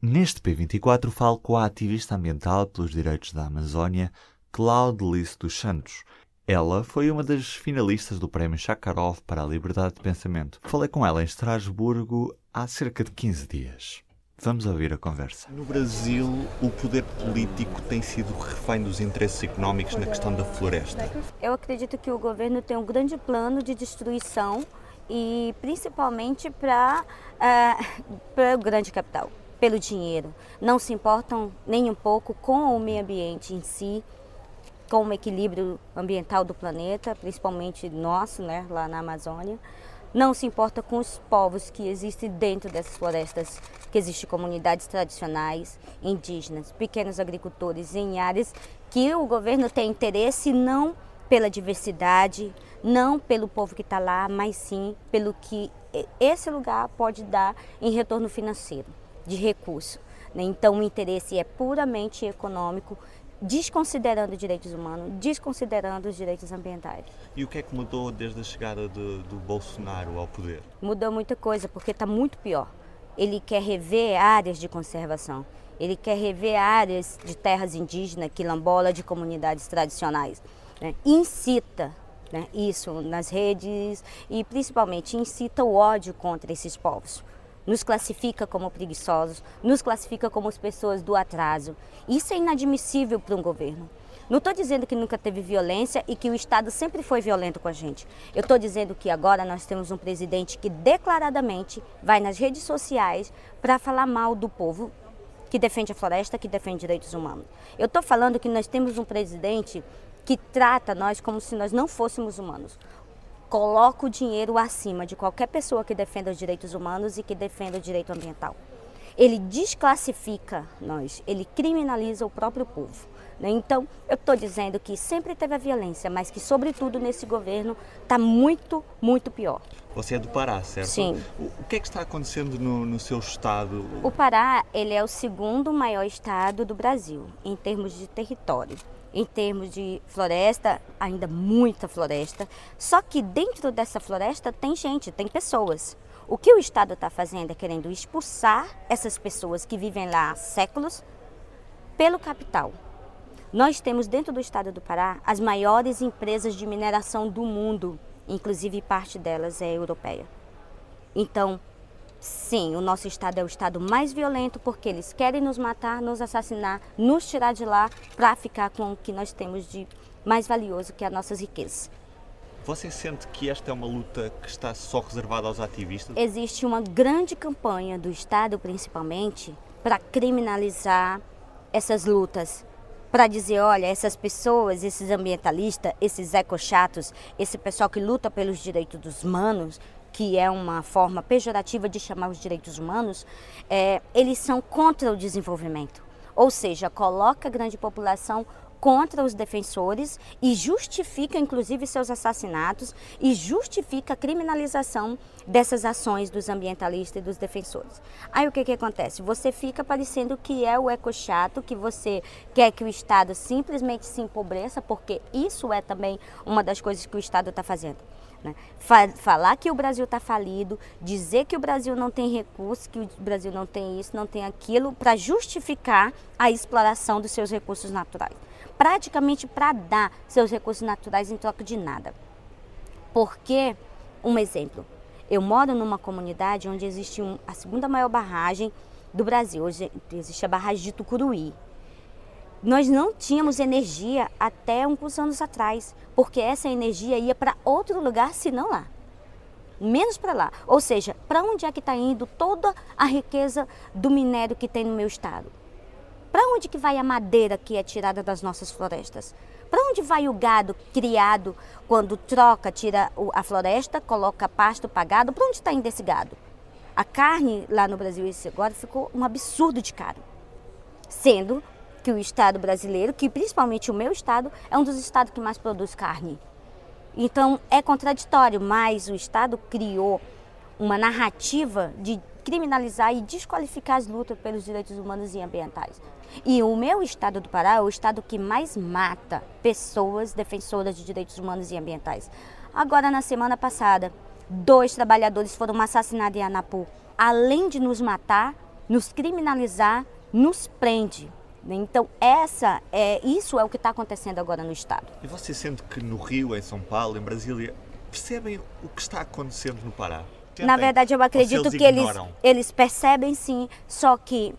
Neste P24 falo com a ativista ambiental pelos direitos da Amazónia, Claude dos Santos. Ela foi uma das finalistas do Prémio Sakharov para a Liberdade de Pensamento. Falei com ela em Estrasburgo há cerca de 15 dias. Vamos ouvir a conversa. No Brasil, o poder político tem sido refém dos interesses económicos na questão da floresta. Eu acredito que o governo tem um grande plano de destruição e principalmente para uh, o grande capital, pelo dinheiro. Não se importam nem um pouco com o meio ambiente em si, com o equilíbrio ambiental do planeta, principalmente nosso, né, lá na Amazônia não se importa com os povos que existem dentro dessas florestas, que existem comunidades tradicionais, indígenas, pequenos agricultores em áreas que o governo tem interesse não pela diversidade, não pelo povo que está lá, mas sim pelo que esse lugar pode dar em retorno financeiro, de recurso. Né? Então o interesse é puramente econômico desconsiderando os direitos humanos, desconsiderando os direitos ambientais. E o que é que mudou desde a chegada de, do Bolsonaro ao poder? Mudou muita coisa, porque está muito pior. Ele quer rever áreas de conservação, ele quer rever áreas de terras indígenas, quilombola, de comunidades tradicionais. Né? Incita né, isso nas redes e principalmente incita o ódio contra esses povos nos classifica como preguiçosos, nos classifica como as pessoas do atraso. Isso é inadmissível para um governo. Não estou dizendo que nunca teve violência e que o Estado sempre foi violento com a gente. Eu estou dizendo que agora nós temos um presidente que declaradamente vai nas redes sociais para falar mal do povo que defende a floresta, que defende direitos humanos. Eu estou falando que nós temos um presidente que trata nós como se nós não fôssemos humanos coloca o dinheiro acima de qualquer pessoa que defenda os direitos humanos e que defenda o direito ambiental. Ele desclassifica nós, ele criminaliza o próprio povo. Né? Então, eu estou dizendo que sempre teve a violência, mas que, sobretudo, nesse governo está muito, muito pior. Você é do Pará, certo? Sim. O que é que está acontecendo no, no seu estado? O Pará ele é o segundo maior estado do Brasil, em termos de território em termos de floresta, ainda muita floresta. Só que dentro dessa floresta tem gente, tem pessoas. O que o Estado está fazendo é querendo expulsar essas pessoas que vivem lá há séculos pelo capital. Nós temos dentro do estado do Pará as maiores empresas de mineração do mundo, inclusive parte delas é europeia. Então, Sim, o nosso estado é o estado mais violento porque eles querem nos matar, nos assassinar, nos tirar de lá para ficar com o que nós temos de mais valioso, que é as nossas riquezas. Você sente que esta é uma luta que está só reservada aos ativistas? Existe uma grande campanha do Estado, principalmente, para criminalizar essas lutas. Para dizer, olha, essas pessoas, esses ambientalistas, esses ecochatos, esse pessoal que luta pelos direitos dos humanos, que é uma forma pejorativa de chamar os direitos humanos, é, eles são contra o desenvolvimento. Ou seja, coloca a grande população contra os defensores e justifica inclusive seus assassinatos e justifica a criminalização dessas ações dos ambientalistas e dos defensores. Aí o que, que acontece? Você fica parecendo que é o eco chato, que você quer que o Estado simplesmente se empobreça, porque isso é também uma das coisas que o Estado está fazendo. Né? Falar que o Brasil está falido, dizer que o Brasil não tem recursos, que o Brasil não tem isso, não tem aquilo, para justificar a exploração dos seus recursos naturais. Praticamente para dar seus recursos naturais em troca de nada. Porque, um exemplo, eu moro numa comunidade onde existe um, a segunda maior barragem do Brasil. Hoje existe a barragem de Tucuruí, nós não tínhamos energia até uns anos atrás, porque essa energia ia para outro lugar, senão lá. Menos para lá. Ou seja, para onde é que está indo toda a riqueza do minério que tem no meu estado? Para onde que vai a madeira que é tirada das nossas florestas? Para onde vai o gado criado quando troca, tira a floresta, coloca pasto pagado? Para onde está indo esse gado? A carne lá no Brasil, isso agora ficou um absurdo de caro. Sendo que o Estado brasileiro, que principalmente o meu Estado, é um dos estados que mais produz carne. Então é contraditório, mas o Estado criou uma narrativa de criminalizar e desqualificar as lutas pelos direitos humanos e ambientais. E o meu estado do Pará é o estado que mais mata pessoas defensoras de direitos humanos e ambientais. Agora, na semana passada, dois trabalhadores foram assassinados em Anapu. Além de nos matar, nos criminalizar, nos prende. Então, essa é, isso é o que está acontecendo agora no Estado. E você sente que no Rio, em São Paulo, em Brasília, percebem o que está acontecendo no Pará? Tentem. Na verdade, eu acredito eles que eles, ignoram? eles percebem sim, só que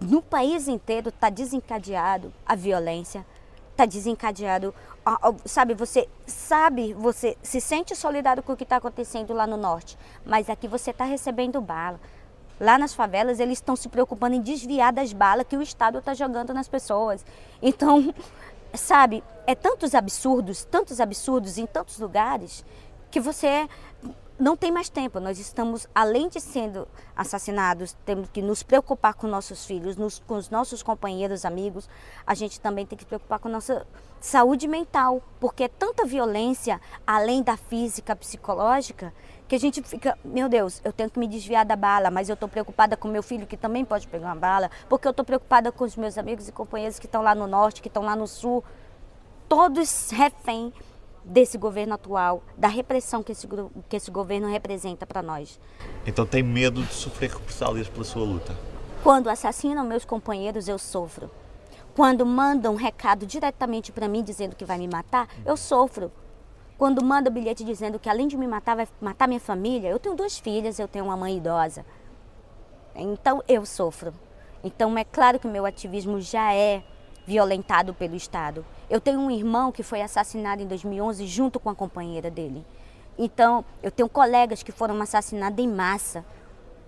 no país inteiro está desencadeado a violência, está desencadeado, sabe, você sabe, você se sente solidário com o que está acontecendo lá no norte, mas aqui você está recebendo bala. Lá nas favelas, eles estão se preocupando em desviar das balas que o Estado está jogando nas pessoas. Então, sabe, é tantos absurdos, tantos absurdos em tantos lugares, que você não tem mais tempo. Nós estamos, além de sendo assassinados, temos que nos preocupar com nossos filhos, nos- com os nossos companheiros, amigos. A gente também tem que se preocupar com nossa saúde mental, porque é tanta violência, além da física, psicológica, que a gente fica, meu Deus, eu tenho que me desviar da bala, mas eu estou preocupada com meu filho que também pode pegar uma bala, porque eu estou preocupada com os meus amigos e companheiros que estão lá no norte, que estão lá no sul, todos refém desse governo atual, da repressão que esse, que esse governo representa para nós. Então tem medo de sofrer represálias pela sua luta. Quando assassinam meus companheiros, eu sofro. Quando mandam um recado diretamente para mim dizendo que vai me matar, eu sofro. Quando manda bilhete dizendo que além de me matar, vai matar minha família, eu tenho duas filhas, eu tenho uma mãe idosa. Então eu sofro. Então é claro que meu ativismo já é violentado pelo Estado. Eu tenho um irmão que foi assassinado em 2011 junto com a companheira dele. Então eu tenho colegas que foram assassinados em massa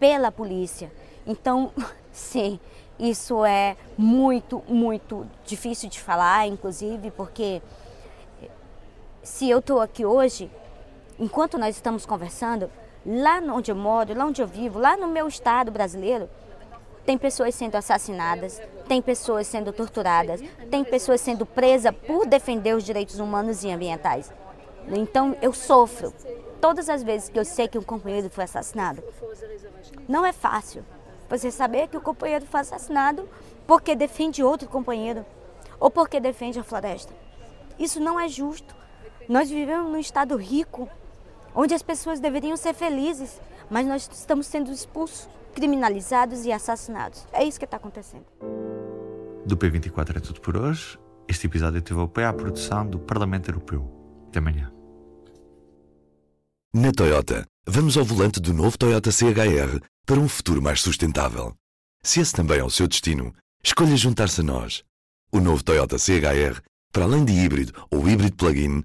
pela polícia. Então, sim, isso é muito, muito difícil de falar, inclusive, porque se eu estou aqui hoje, enquanto nós estamos conversando, lá onde eu moro, lá onde eu vivo, lá no meu estado brasileiro, tem pessoas sendo assassinadas, tem pessoas sendo torturadas, tem pessoas sendo presas por defender os direitos humanos e ambientais. Então eu sofro todas as vezes que eu sei que um companheiro foi assassinado. Não é fácil você saber que o companheiro foi assassinado porque defende outro companheiro ou porque defende a floresta. Isso não é justo. Nós vivemos num estado rico, onde as pessoas deveriam ser felizes, mas nós estamos sendo expulsos, criminalizados e assassinados. É isso que está acontecendo. Do P24 é tudo por hoje. Este episódio teve o apoio à produção do Parlamento Europeu. Até amanhã. Na Toyota, vamos ao volante do novo Toyota CHR para um futuro mais sustentável. Se esse também é o seu destino, escolha juntar-se a nós. O novo Toyota CHR, para além de híbrido ou híbrido plug-in,